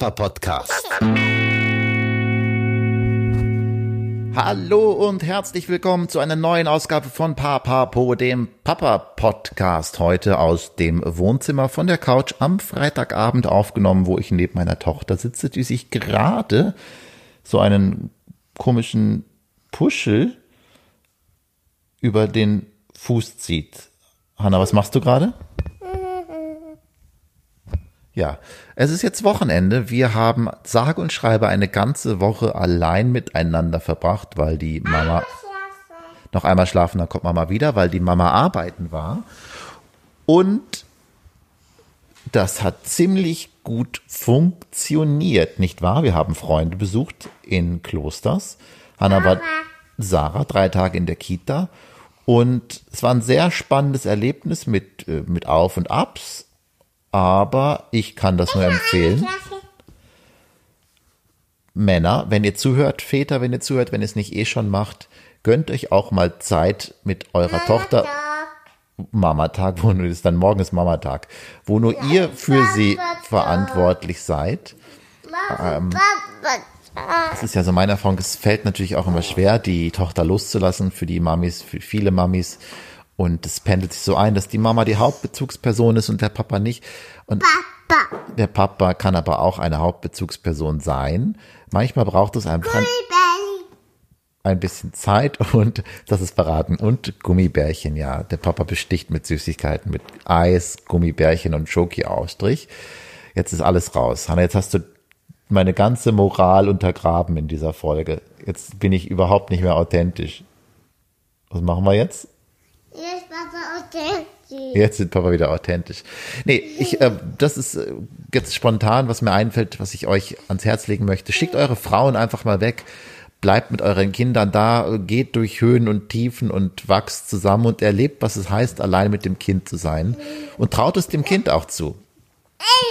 Papa Podcast. Hallo und herzlich willkommen zu einer neuen Ausgabe von Papa Po, dem Papa Podcast. Heute aus dem Wohnzimmer von der Couch am Freitagabend aufgenommen, wo ich neben meiner Tochter sitze, die sich gerade so einen komischen Puschel über den Fuß zieht. Hanna, was machst du gerade? Ja, es ist jetzt Wochenende. Wir haben sage und schreibe eine ganze Woche allein miteinander verbracht, weil die Mama noch einmal schlafen, dann kommt Mama wieder, weil die Mama arbeiten war. Und das hat ziemlich gut funktioniert, nicht wahr? Wir haben Freunde besucht in Klosters. Hanna war Sarah drei Tage in der Kita und es war ein sehr spannendes Erlebnis mit, äh, mit Auf und Abs aber ich kann das nur empfehlen. Männer, wenn ihr zuhört, Väter, wenn ihr zuhört, wenn ihr es nicht eh schon macht, gönnt euch auch mal Zeit mit eurer Mama Tochter. Mamatag, wo nur ist dann morgen ist Mamatag, wo nur ja, ihr für sie verantwortlich seid. Ähm, das ist ja so meine Erfahrung. Es fällt natürlich auch immer schwer, die Tochter loszulassen für die Mamis, für viele Mamis. Und es pendelt sich so ein, dass die Mama die Hauptbezugsperson ist und der Papa nicht. Und Papa. der Papa kann aber auch eine Hauptbezugsperson sein. Manchmal braucht es einfach ein, ein bisschen Zeit und das ist verraten. Und Gummibärchen, ja. Der Papa besticht mit Süßigkeiten, mit Eis, Gummibärchen und Schoki-Ausstrich. Jetzt ist alles raus. Hanna, jetzt hast du meine ganze Moral untergraben in dieser Folge. Jetzt bin ich überhaupt nicht mehr authentisch. Was machen wir jetzt? Jetzt Papa authentisch. Jetzt sind Papa wieder authentisch. Nee, ich, äh, das ist äh, jetzt spontan, was mir einfällt, was ich euch ans Herz legen möchte. Schickt eure Frauen einfach mal weg. Bleibt mit euren Kindern da, geht durch Höhen und Tiefen und wächst zusammen und erlebt, was es heißt, allein mit dem Kind zu sein. Und traut es dem Kind auch zu.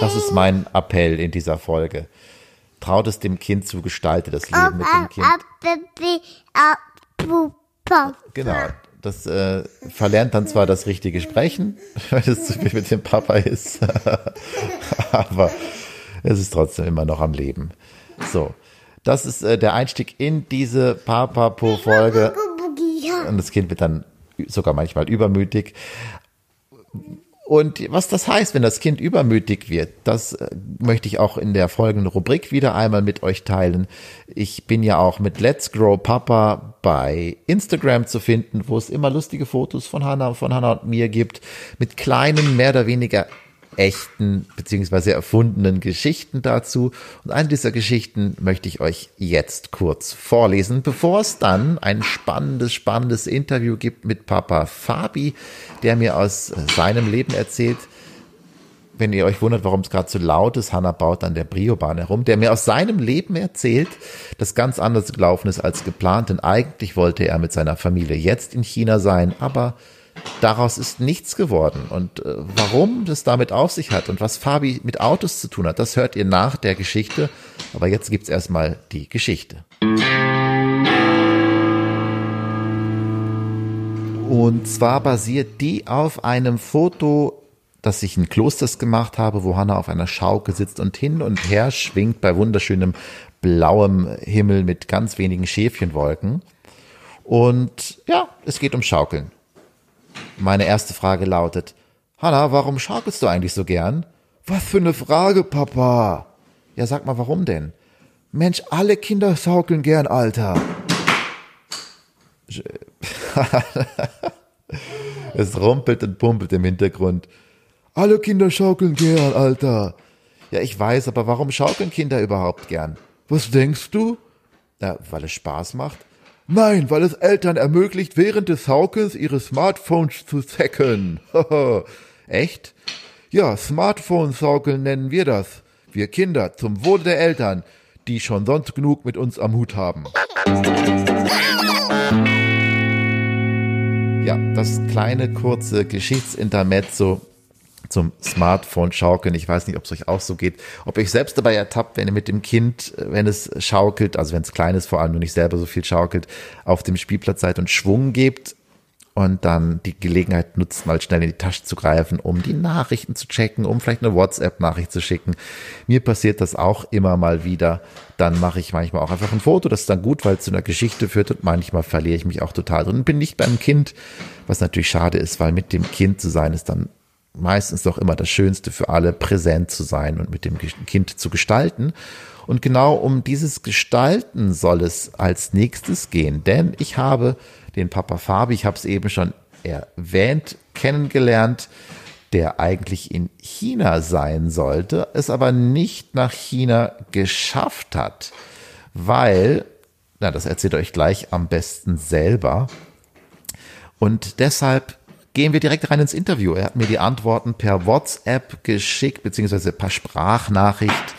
Das ist mein Appell in dieser Folge. Traut es dem Kind zu, gestalte das Leben mit dem Kind. Genau das äh, verlernt dann zwar das richtige Sprechen, weil es zu viel mit dem Papa ist, aber es ist trotzdem immer noch am Leben. So, das ist äh, der Einstieg in diese Papapo-Folge. Und das Kind wird dann sogar manchmal übermütig. Und was das heißt, wenn das Kind übermütig wird, das äh, möchte ich auch in der folgenden Rubrik wieder einmal mit euch teilen. Ich bin ja auch mit Let's Grow Papa bei Instagram zu finden, wo es immer lustige Fotos von Hannah, von Hannah und mir gibt, mit kleinen, mehr oder weniger echten beziehungsweise erfundenen Geschichten dazu. Und eine dieser Geschichten möchte ich euch jetzt kurz vorlesen, bevor es dann ein spannendes, spannendes Interview gibt mit Papa Fabi, der mir aus seinem Leben erzählt. Wenn ihr euch wundert, warum es gerade so laut ist, Hanna baut an der Briobahn herum, der mir aus seinem Leben erzählt, das ganz anders gelaufen ist als geplant, denn eigentlich wollte er mit seiner Familie jetzt in China sein, aber daraus ist nichts geworden. Und äh, warum das damit auf sich hat und was Fabi mit Autos zu tun hat, das hört ihr nach der Geschichte. Aber jetzt gibt's erstmal die Geschichte. Und zwar basiert die auf einem Foto, das ich in Klosters gemacht habe, wo Hanna auf einer Schaukel sitzt und hin und her schwingt bei wunderschönem blauem Himmel mit ganz wenigen Schäfchenwolken. Und ja, es geht um Schaukeln. Meine erste Frage lautet, Hanna, warum schaukelst du eigentlich so gern? Was für eine Frage, Papa. Ja, sag mal, warum denn? Mensch, alle Kinder schaukeln gern, Alter. es rumpelt und pumpelt im Hintergrund. Alle Kinder schaukeln gern, Alter. Ja, ich weiß, aber warum schaukeln Kinder überhaupt gern? Was denkst du? Na, weil es Spaß macht. Nein, weil es Eltern ermöglicht, während des Saukens ihre Smartphones zu hacken. Echt? Ja, Smartphone-Saukeln nennen wir das. Wir Kinder, zum Wohle der Eltern, die schon sonst genug mit uns am Hut haben. Ja, das kleine kurze Geschichtsintermezzo zum Smartphone schaukeln. Ich weiß nicht, ob es euch auch so geht. Ob ihr euch selbst dabei ertappt, wenn ihr mit dem Kind, wenn es schaukelt, also wenn es klein ist, vor allem nur nicht selber so viel schaukelt, auf dem Spielplatz seid und Schwung gebt. und dann die Gelegenheit nutzt, mal schnell in die Tasche zu greifen, um die Nachrichten zu checken, um vielleicht eine WhatsApp-Nachricht zu schicken. Mir passiert das auch immer mal wieder. Dann mache ich manchmal auch einfach ein Foto. Das ist dann gut, weil es zu einer Geschichte führt und manchmal verliere ich mich auch total drin. Bin nicht beim Kind, was natürlich schade ist, weil mit dem Kind zu sein ist dann meistens doch immer das Schönste für alle, präsent zu sein und mit dem Kind zu gestalten. Und genau um dieses Gestalten soll es als nächstes gehen, denn ich habe den Papa Fabi, ich habe es eben schon erwähnt, kennengelernt, der eigentlich in China sein sollte, es aber nicht nach China geschafft hat, weil, na, das erzählt euch gleich am besten selber. Und deshalb gehen wir direkt rein ins Interview. Er hat mir die Antworten per WhatsApp geschickt, beziehungsweise per Sprachnachricht.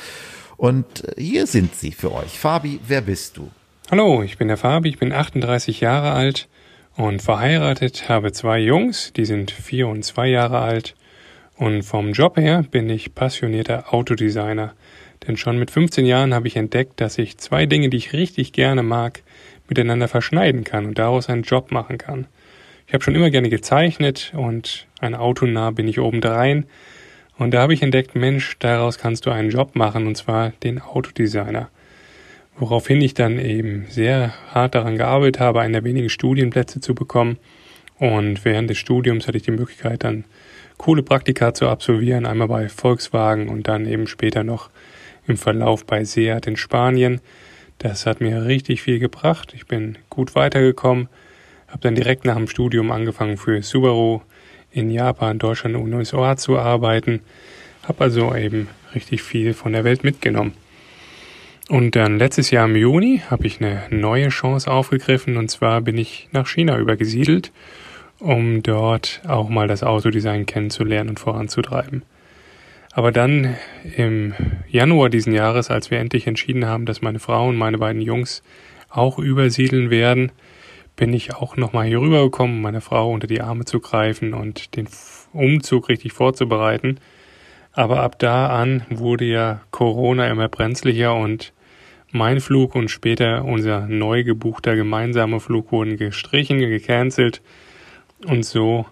Und hier sind sie für euch. Fabi, wer bist du? Hallo, ich bin der Fabi, ich bin 38 Jahre alt und verheiratet, habe zwei Jungs, die sind vier und zwei Jahre alt. Und vom Job her bin ich passionierter Autodesigner. Denn schon mit 15 Jahren habe ich entdeckt, dass ich zwei Dinge, die ich richtig gerne mag, miteinander verschneiden kann und daraus einen Job machen kann. Ich habe schon immer gerne gezeichnet und ein Autonah bin ich obendrein. Und da habe ich entdeckt, Mensch, daraus kannst du einen Job machen, und zwar den Autodesigner woraufhin ich dann eben sehr hart daran gearbeitet habe, einen der wenigen Studienplätze zu bekommen. Und während des Studiums hatte ich die Möglichkeit, dann coole Praktika zu absolvieren, einmal bei Volkswagen und dann eben später noch im Verlauf bei Seat in Spanien. Das hat mir richtig viel gebracht. Ich bin gut weitergekommen, habe dann direkt nach dem Studium angefangen für Subaru in Japan, Deutschland und USA zu arbeiten, habe also eben richtig viel von der Welt mitgenommen. Und dann letztes Jahr im Juni habe ich eine neue Chance aufgegriffen und zwar bin ich nach China übergesiedelt, um dort auch mal das Autodesign kennenzulernen und voranzutreiben. Aber dann im Januar diesen Jahres, als wir endlich entschieden haben, dass meine Frau und meine beiden Jungs auch übersiedeln werden, bin ich auch nochmal hier rübergekommen, meine Frau unter die Arme zu greifen und den Umzug richtig vorzubereiten. Aber ab da an wurde ja Corona immer brenzlicher und mein Flug und später unser neu gebuchter gemeinsamer Flug wurden gestrichen, gecancelt und so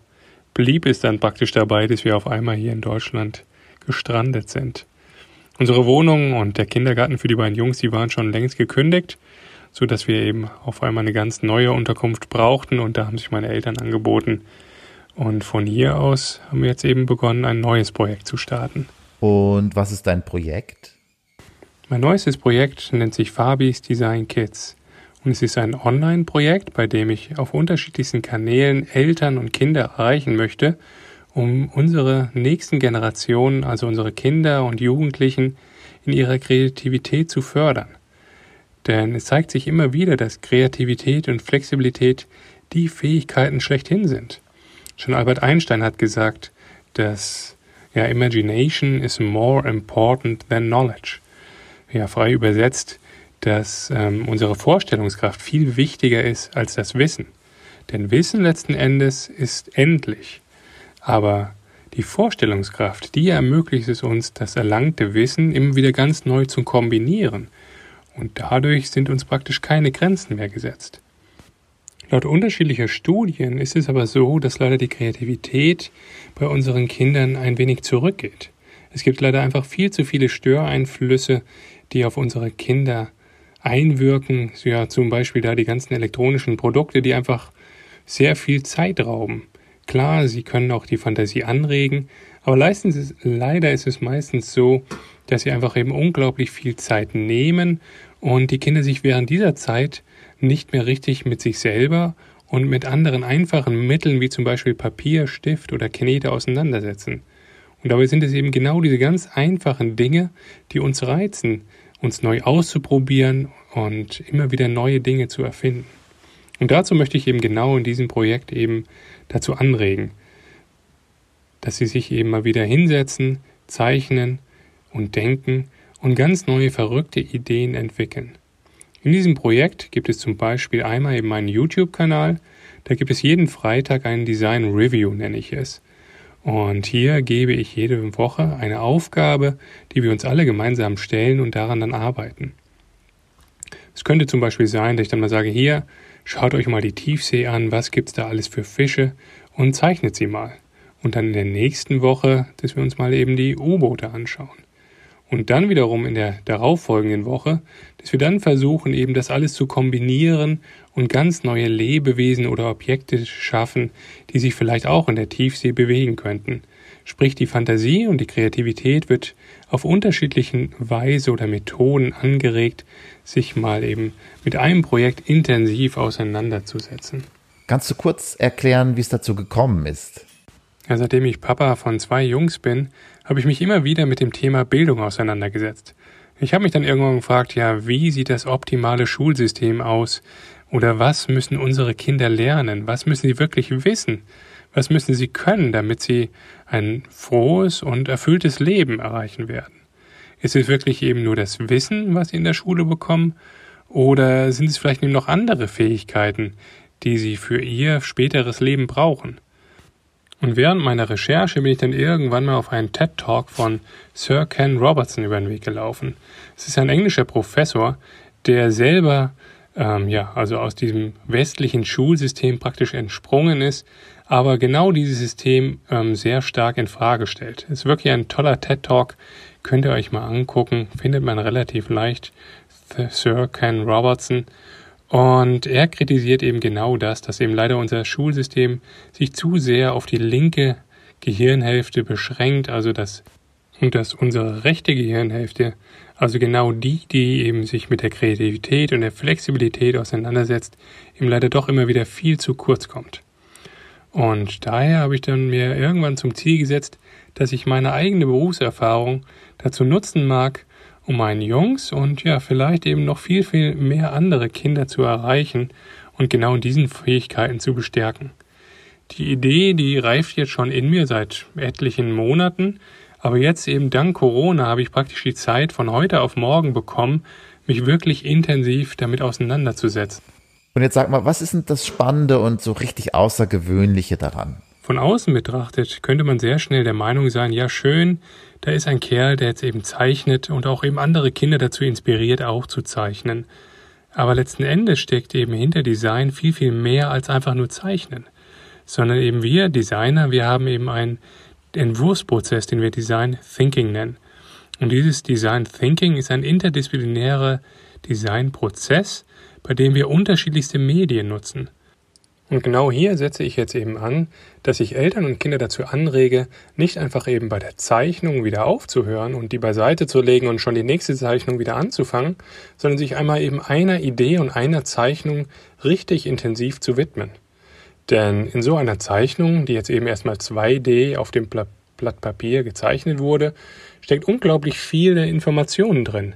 blieb es dann praktisch dabei, dass wir auf einmal hier in Deutschland gestrandet sind. Unsere Wohnung und der Kindergarten für die beiden Jungs, die waren schon längst gekündigt, so dass wir eben auf einmal eine ganz neue Unterkunft brauchten und da haben sich meine Eltern angeboten. Und von hier aus haben wir jetzt eben begonnen, ein neues Projekt zu starten. Und was ist dein Projekt? Mein neuestes Projekt nennt sich Fabis Design Kids und es ist ein Online-Projekt, bei dem ich auf unterschiedlichsten Kanälen Eltern und Kinder erreichen möchte, um unsere nächsten Generationen, also unsere Kinder und Jugendlichen, in ihrer Kreativität zu fördern. Denn es zeigt sich immer wieder, dass Kreativität und Flexibilität die Fähigkeiten schlechthin sind. Schon Albert Einstein hat gesagt, dass ja, Imagination is more important than knowledge ja frei übersetzt, dass ähm, unsere Vorstellungskraft viel wichtiger ist als das Wissen. Denn Wissen letzten Endes ist endlich. Aber die Vorstellungskraft, die ermöglicht es uns, das erlangte Wissen immer wieder ganz neu zu kombinieren. Und dadurch sind uns praktisch keine Grenzen mehr gesetzt. Laut unterschiedlicher Studien ist es aber so, dass leider die Kreativität bei unseren Kindern ein wenig zurückgeht. Es gibt leider einfach viel zu viele Störeinflüsse, die auf unsere Kinder einwirken. Ja, zum Beispiel da die ganzen elektronischen Produkte, die einfach sehr viel Zeit rauben. Klar, sie können auch die Fantasie anregen, aber meistens leider ist es meistens so, dass sie einfach eben unglaublich viel Zeit nehmen und die Kinder sich während dieser Zeit nicht mehr richtig mit sich selber und mit anderen einfachen Mitteln wie zum Beispiel Papier, Stift oder Knete auseinandersetzen. Und dabei sind es eben genau diese ganz einfachen Dinge, die uns reizen, uns neu auszuprobieren und immer wieder neue Dinge zu erfinden. Und dazu möchte ich eben genau in diesem Projekt eben dazu anregen, dass sie sich eben mal wieder hinsetzen, zeichnen und denken und ganz neue verrückte Ideen entwickeln. In diesem Projekt gibt es zum Beispiel einmal eben einen YouTube-Kanal, da gibt es jeden Freitag einen Design Review, nenne ich es. Und hier gebe ich jede Woche eine Aufgabe, die wir uns alle gemeinsam stellen und daran dann arbeiten. Es könnte zum Beispiel sein, dass ich dann mal sage, hier, schaut euch mal die Tiefsee an, was gibt's da alles für Fische und zeichnet sie mal. Und dann in der nächsten Woche, dass wir uns mal eben die U-Boote anschauen. Und dann wiederum in der darauffolgenden Woche, dass wir dann versuchen, eben das alles zu kombinieren und ganz neue Lebewesen oder Objekte schaffen, die sich vielleicht auch in der Tiefsee bewegen könnten. Sprich, die Fantasie und die Kreativität wird auf unterschiedlichen Weise oder Methoden angeregt, sich mal eben mit einem Projekt intensiv auseinanderzusetzen. Kannst du kurz erklären, wie es dazu gekommen ist? Ja, seitdem ich Papa von zwei Jungs bin, habe ich mich immer wieder mit dem Thema Bildung auseinandergesetzt. Ich habe mich dann irgendwann gefragt, ja, wie sieht das optimale Schulsystem aus? Oder was müssen unsere Kinder lernen? Was müssen sie wirklich wissen? Was müssen sie können, damit sie ein frohes und erfülltes Leben erreichen werden? Ist es wirklich eben nur das Wissen, was sie in der Schule bekommen? Oder sind es vielleicht eben noch andere Fähigkeiten, die sie für ihr späteres Leben brauchen? Und während meiner Recherche bin ich dann irgendwann mal auf einen TED Talk von Sir Ken Robertson über den Weg gelaufen. Es ist ein englischer Professor, der selber ähm, ja, also aus diesem westlichen Schulsystem praktisch entsprungen ist, aber genau dieses System ähm, sehr stark in Frage stellt. Es ist wirklich ein toller TED Talk, könnt ihr euch mal angucken, findet man relativ leicht. Sir Ken Robertson und er kritisiert eben genau das, dass eben leider unser Schulsystem sich zu sehr auf die linke Gehirnhälfte beschränkt, also dass und dass unsere rechte Gehirnhälfte, also genau die, die eben sich mit der Kreativität und der Flexibilität auseinandersetzt, eben leider doch immer wieder viel zu kurz kommt. Und daher habe ich dann mir irgendwann zum Ziel gesetzt, dass ich meine eigene Berufserfahrung dazu nutzen mag, um meinen Jungs und ja, vielleicht eben noch viel, viel mehr andere Kinder zu erreichen und genau in diesen Fähigkeiten zu bestärken. Die Idee, die reift jetzt schon in mir seit etlichen Monaten, aber jetzt eben dank Corona habe ich praktisch die Zeit von heute auf morgen bekommen, mich wirklich intensiv damit auseinanderzusetzen. Und jetzt sag mal, was ist denn das Spannende und so richtig Außergewöhnliche daran? Von außen betrachtet könnte man sehr schnell der Meinung sein, ja schön, da ist ein Kerl, der jetzt eben zeichnet und auch eben andere Kinder dazu inspiriert, auch zu zeichnen. Aber letzten Endes steckt eben hinter Design viel, viel mehr als einfach nur zeichnen. Sondern eben wir Designer, wir haben eben einen Entwurfsprozess, den wir Design Thinking nennen. Und dieses Design Thinking ist ein interdisziplinärer Designprozess, bei dem wir unterschiedlichste Medien nutzen. Und genau hier setze ich jetzt eben an, dass ich Eltern und Kinder dazu anrege, nicht einfach eben bei der Zeichnung wieder aufzuhören und die beiseite zu legen und schon die nächste Zeichnung wieder anzufangen, sondern sich einmal eben einer Idee und einer Zeichnung richtig intensiv zu widmen. Denn in so einer Zeichnung, die jetzt eben erstmal 2D auf dem Blatt Papier gezeichnet wurde, steckt unglaublich viele Informationen drin.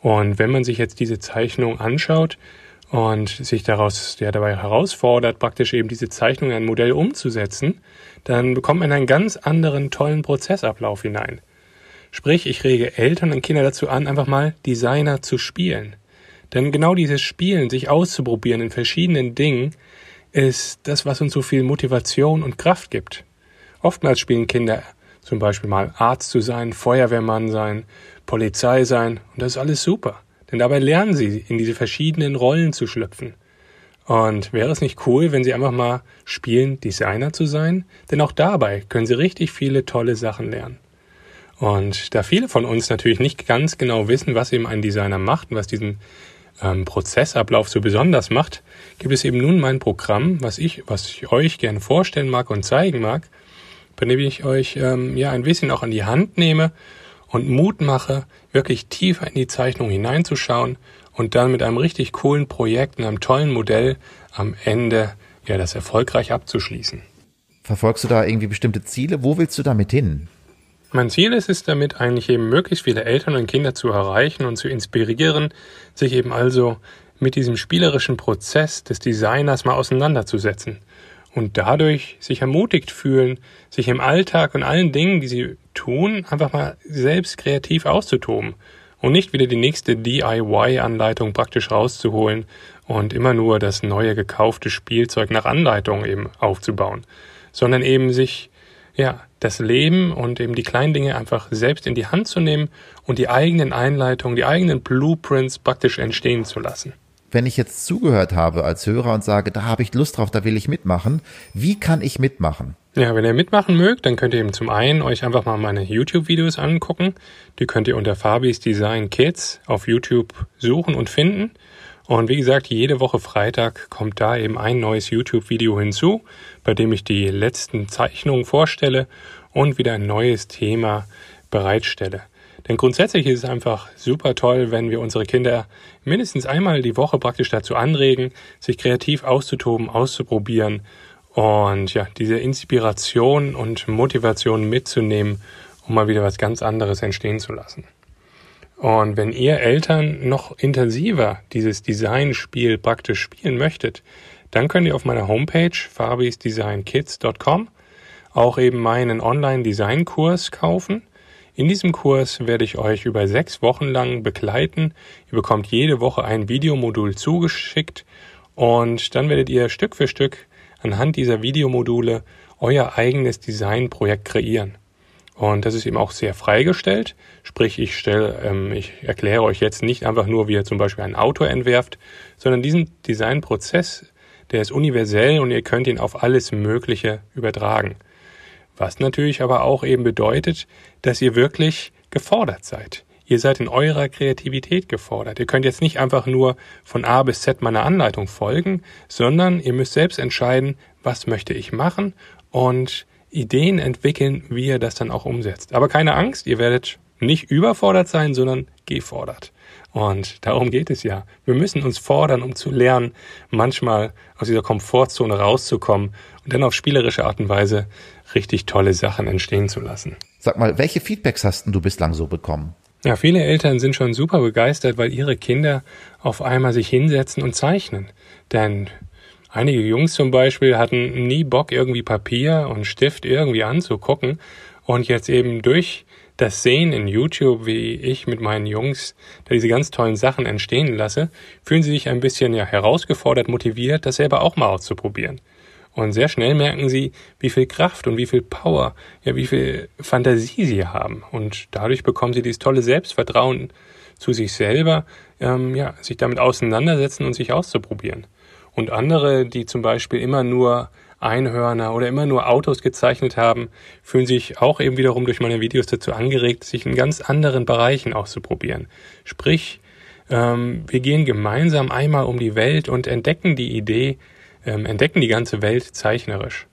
Und wenn man sich jetzt diese Zeichnung anschaut, und sich daraus ja dabei herausfordert, praktisch eben diese Zeichnung in ein Modell umzusetzen, dann bekommt man einen ganz anderen tollen Prozessablauf hinein. Sprich, ich rege Eltern und Kinder dazu an, einfach mal Designer zu spielen. Denn genau dieses Spielen, sich auszuprobieren in verschiedenen Dingen, ist das, was uns so viel Motivation und Kraft gibt. Oftmals spielen Kinder zum Beispiel mal Arzt zu sein, Feuerwehrmann sein, Polizei sein, und das ist alles super. Denn dabei lernen sie, in diese verschiedenen Rollen zu schlüpfen. Und wäre es nicht cool, wenn sie einfach mal spielen, Designer zu sein? Denn auch dabei können sie richtig viele tolle Sachen lernen. Und da viele von uns natürlich nicht ganz genau wissen, was eben ein Designer macht und was diesen ähm, Prozessablauf so besonders macht, gibt es eben nun mein Programm, was ich, was ich euch gerne vorstellen mag und zeigen mag, bei dem ich euch ähm, ja ein bisschen auch an die Hand nehme und Mut mache, wirklich tiefer in die Zeichnung hineinzuschauen und dann mit einem richtig coolen Projekt, einem tollen Modell am Ende ja das erfolgreich abzuschließen. Verfolgst du da irgendwie bestimmte Ziele? Wo willst du damit hin? Mein Ziel ist es damit eigentlich eben möglichst viele Eltern und Kinder zu erreichen und zu inspirieren, sich eben also mit diesem spielerischen Prozess des Designers mal auseinanderzusetzen und dadurch sich ermutigt fühlen, sich im Alltag und allen Dingen, die sie tun, einfach mal selbst kreativ auszutoben und nicht wieder die nächste DIY-Anleitung praktisch rauszuholen und immer nur das neue gekaufte Spielzeug nach Anleitung eben aufzubauen, sondern eben sich ja, das Leben und eben die kleinen Dinge einfach selbst in die Hand zu nehmen und die eigenen Einleitungen, die eigenen Blueprints praktisch entstehen zu lassen. Wenn ich jetzt zugehört habe als Hörer und sage, da habe ich Lust drauf, da will ich mitmachen, wie kann ich mitmachen? Ja, wenn ihr mitmachen mögt, dann könnt ihr eben zum einen euch einfach mal meine YouTube-Videos angucken. Die könnt ihr unter Fabis Design Kids auf YouTube suchen und finden. Und wie gesagt, jede Woche Freitag kommt da eben ein neues YouTube-Video hinzu, bei dem ich die letzten Zeichnungen vorstelle und wieder ein neues Thema bereitstelle. Denn grundsätzlich ist es einfach super toll, wenn wir unsere Kinder mindestens einmal die Woche praktisch dazu anregen, sich kreativ auszutoben, auszuprobieren und ja, diese Inspiration und Motivation mitzunehmen, um mal wieder was ganz anderes entstehen zu lassen. Und wenn ihr Eltern noch intensiver dieses Designspiel praktisch spielen möchtet, dann könnt ihr auf meiner Homepage fabisdesignkids.com auch eben meinen Online-Design-Kurs kaufen. In diesem Kurs werde ich euch über sechs Wochen lang begleiten. Ihr bekommt jede Woche ein Videomodul zugeschickt und dann werdet ihr Stück für Stück anhand dieser Videomodule euer eigenes Designprojekt kreieren. Und das ist eben auch sehr freigestellt. Sprich, ich stelle, ähm, ich erkläre euch jetzt nicht einfach nur, wie ihr zum Beispiel ein Auto entwerft, sondern diesen Designprozess, der ist universell und ihr könnt ihn auf alles Mögliche übertragen. Was natürlich aber auch eben bedeutet, dass ihr wirklich gefordert seid. Ihr seid in eurer Kreativität gefordert. Ihr könnt jetzt nicht einfach nur von A bis Z meiner Anleitung folgen, sondern ihr müsst selbst entscheiden, was möchte ich machen und Ideen entwickeln, wie ihr das dann auch umsetzt. Aber keine Angst, ihr werdet nicht überfordert sein, sondern gefordert. Und darum geht es ja. Wir müssen uns fordern, um zu lernen, manchmal aus dieser Komfortzone rauszukommen und dann auf spielerische Art und Weise richtig tolle Sachen entstehen zu lassen. Sag mal, welche Feedbacks hast du bislang so bekommen? Ja, viele Eltern sind schon super begeistert, weil ihre Kinder auf einmal sich hinsetzen und zeichnen. Denn Einige Jungs zum Beispiel hatten nie Bock, irgendwie Papier und Stift irgendwie anzugucken und jetzt eben durch das Sehen in YouTube, wie ich mit meinen Jungs da diese ganz tollen Sachen entstehen lasse, fühlen sie sich ein bisschen ja herausgefordert, motiviert, das selber auch mal auszuprobieren. Und sehr schnell merken sie, wie viel Kraft und wie viel Power, ja, wie viel Fantasie sie haben. Und dadurch bekommen sie dieses tolle Selbstvertrauen zu sich selber, ähm, ja, sich damit auseinandersetzen und sich auszuprobieren. Und andere, die zum Beispiel immer nur Einhörner oder immer nur Autos gezeichnet haben, fühlen sich auch eben wiederum durch meine Videos dazu angeregt, sich in ganz anderen Bereichen auszuprobieren. Sprich, ähm, wir gehen gemeinsam einmal um die Welt und entdecken die Idee, ähm, entdecken die ganze Welt zeichnerisch.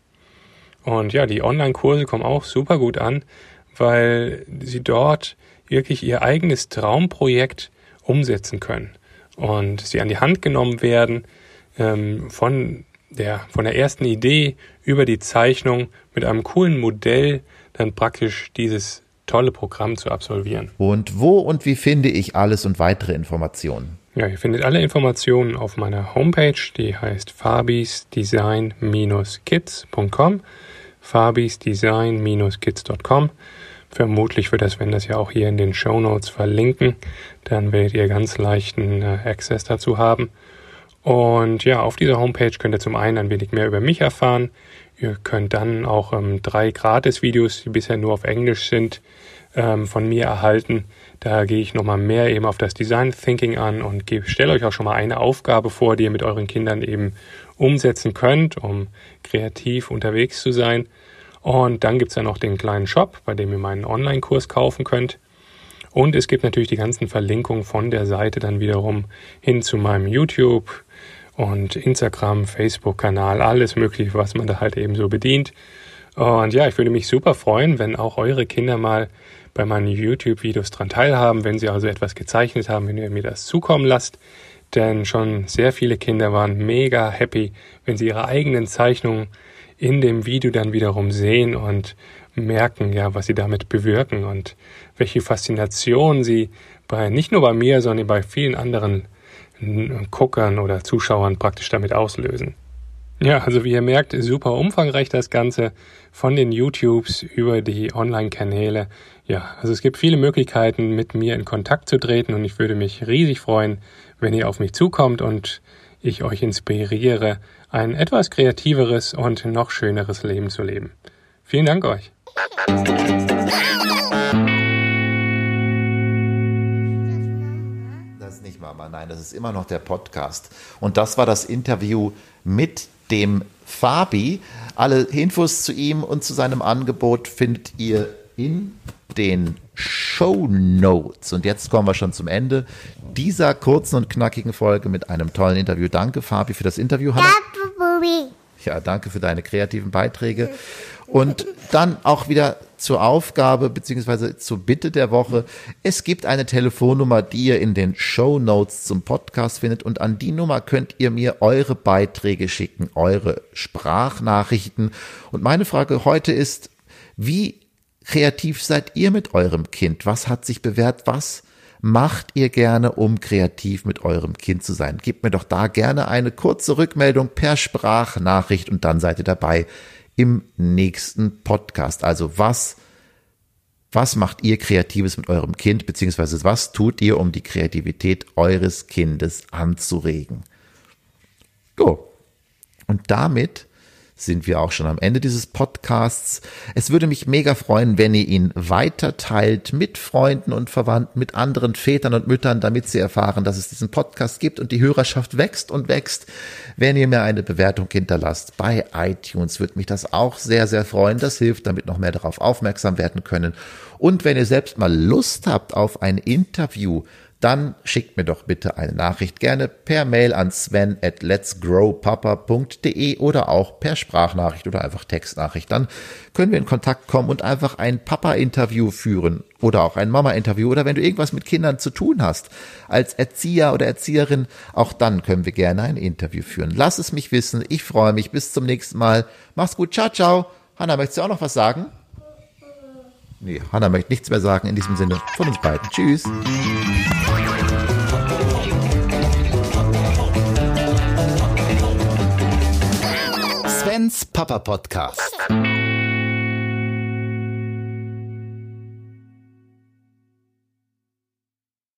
Und ja, die Online-Kurse kommen auch super gut an, weil sie dort wirklich ihr eigenes Traumprojekt umsetzen können und sie an die Hand genommen werden, ähm, von der, von der ersten Idee über die Zeichnung mit einem coolen Modell dann praktisch dieses tolle Programm zu absolvieren. Und wo und wie finde ich alles und weitere Informationen? Ja, ihr findet alle Informationen auf meiner Homepage, die heißt fabisdesign-kids.com fabisdesign-kids.com Vermutlich wird das, wenn das ja auch hier in den Show Notes verlinken, dann werdet ihr ganz leichten äh, Access dazu haben. Und ja, auf dieser Homepage könnt ihr zum einen ein wenig mehr über mich erfahren. Ihr könnt dann auch ähm, drei Gratis-Videos, die bisher nur auf Englisch sind, ähm, von mir erhalten. Da gehe ich nochmal mehr eben auf das Design Thinking an und stelle euch auch schon mal eine Aufgabe vor, die ihr mit euren Kindern eben umsetzen könnt, um kreativ unterwegs zu sein. Und dann gibt's ja noch den kleinen Shop, bei dem ihr meinen Online-Kurs kaufen könnt. Und es gibt natürlich die ganzen Verlinkungen von der Seite dann wiederum hin zu meinem YouTube, und Instagram, Facebook-Kanal, alles mögliche, was man da halt eben so bedient. Und ja, ich würde mich super freuen, wenn auch eure Kinder mal bei meinen YouTube-Videos dran teilhaben, wenn sie also etwas gezeichnet haben, wenn ihr mir das zukommen lasst. Denn schon sehr viele Kinder waren mega happy, wenn sie ihre eigenen Zeichnungen in dem Video dann wiederum sehen und merken, ja, was sie damit bewirken und welche Faszination sie bei, nicht nur bei mir, sondern bei vielen anderen Guckern oder Zuschauern praktisch damit auslösen. Ja, also wie ihr merkt, super umfangreich das Ganze von den YouTubes über die Online-Kanäle. Ja, also es gibt viele Möglichkeiten, mit mir in Kontakt zu treten und ich würde mich riesig freuen, wenn ihr auf mich zukommt und ich euch inspiriere, ein etwas kreativeres und noch schöneres Leben zu leben. Vielen Dank euch. Das ist nicht Mama, nein, das ist immer noch der Podcast. Und das war das Interview mit dem Fabi. Alle Infos zu ihm und zu seinem Angebot findet ihr in den Show Notes. Und jetzt kommen wir schon zum Ende dieser kurzen und knackigen Folge mit einem tollen Interview. Danke, Fabi, für das Interview. Hanna. Ja, danke für deine kreativen Beiträge. Und dann auch wieder zur Aufgabe beziehungsweise zur Bitte der Woche. Es gibt eine Telefonnummer, die ihr in den Show Notes zum Podcast findet und an die Nummer könnt ihr mir eure Beiträge schicken, eure Sprachnachrichten. Und meine Frage heute ist, wie kreativ seid ihr mit eurem Kind? Was hat sich bewährt? Was macht ihr gerne, um kreativ mit eurem Kind zu sein? Gebt mir doch da gerne eine kurze Rückmeldung per Sprachnachricht und dann seid ihr dabei im nächsten Podcast. Also was, was macht ihr Kreatives mit eurem Kind, beziehungsweise was tut ihr, um die Kreativität eures Kindes anzuregen? So. Und damit sind wir auch schon am Ende dieses Podcasts. Es würde mich mega freuen, wenn ihr ihn weiter teilt mit Freunden und Verwandten, mit anderen Vätern und Müttern, damit sie erfahren, dass es diesen Podcast gibt und die Hörerschaft wächst und wächst. Wenn ihr mir eine Bewertung hinterlasst bei iTunes, würde mich das auch sehr, sehr freuen. Das hilft, damit noch mehr darauf aufmerksam werden können. Und wenn ihr selbst mal Lust habt auf ein Interview, dann schickt mir doch bitte eine Nachricht gerne per Mail an sven at letsgrowpapa.de oder auch per Sprachnachricht oder einfach Textnachricht. Dann können wir in Kontakt kommen und einfach ein Papa-Interview führen oder auch ein Mama-Interview oder wenn du irgendwas mit Kindern zu tun hast, als Erzieher oder Erzieherin, auch dann können wir gerne ein Interview führen. Lass es mich wissen. Ich freue mich. Bis zum nächsten Mal. Mach's gut. Ciao, ciao. Hanna, möchtest du auch noch was sagen? Nee, Hanna möchte nichts mehr sagen. In diesem Sinne von uns beiden. Tschüss. Svens Papa Podcast.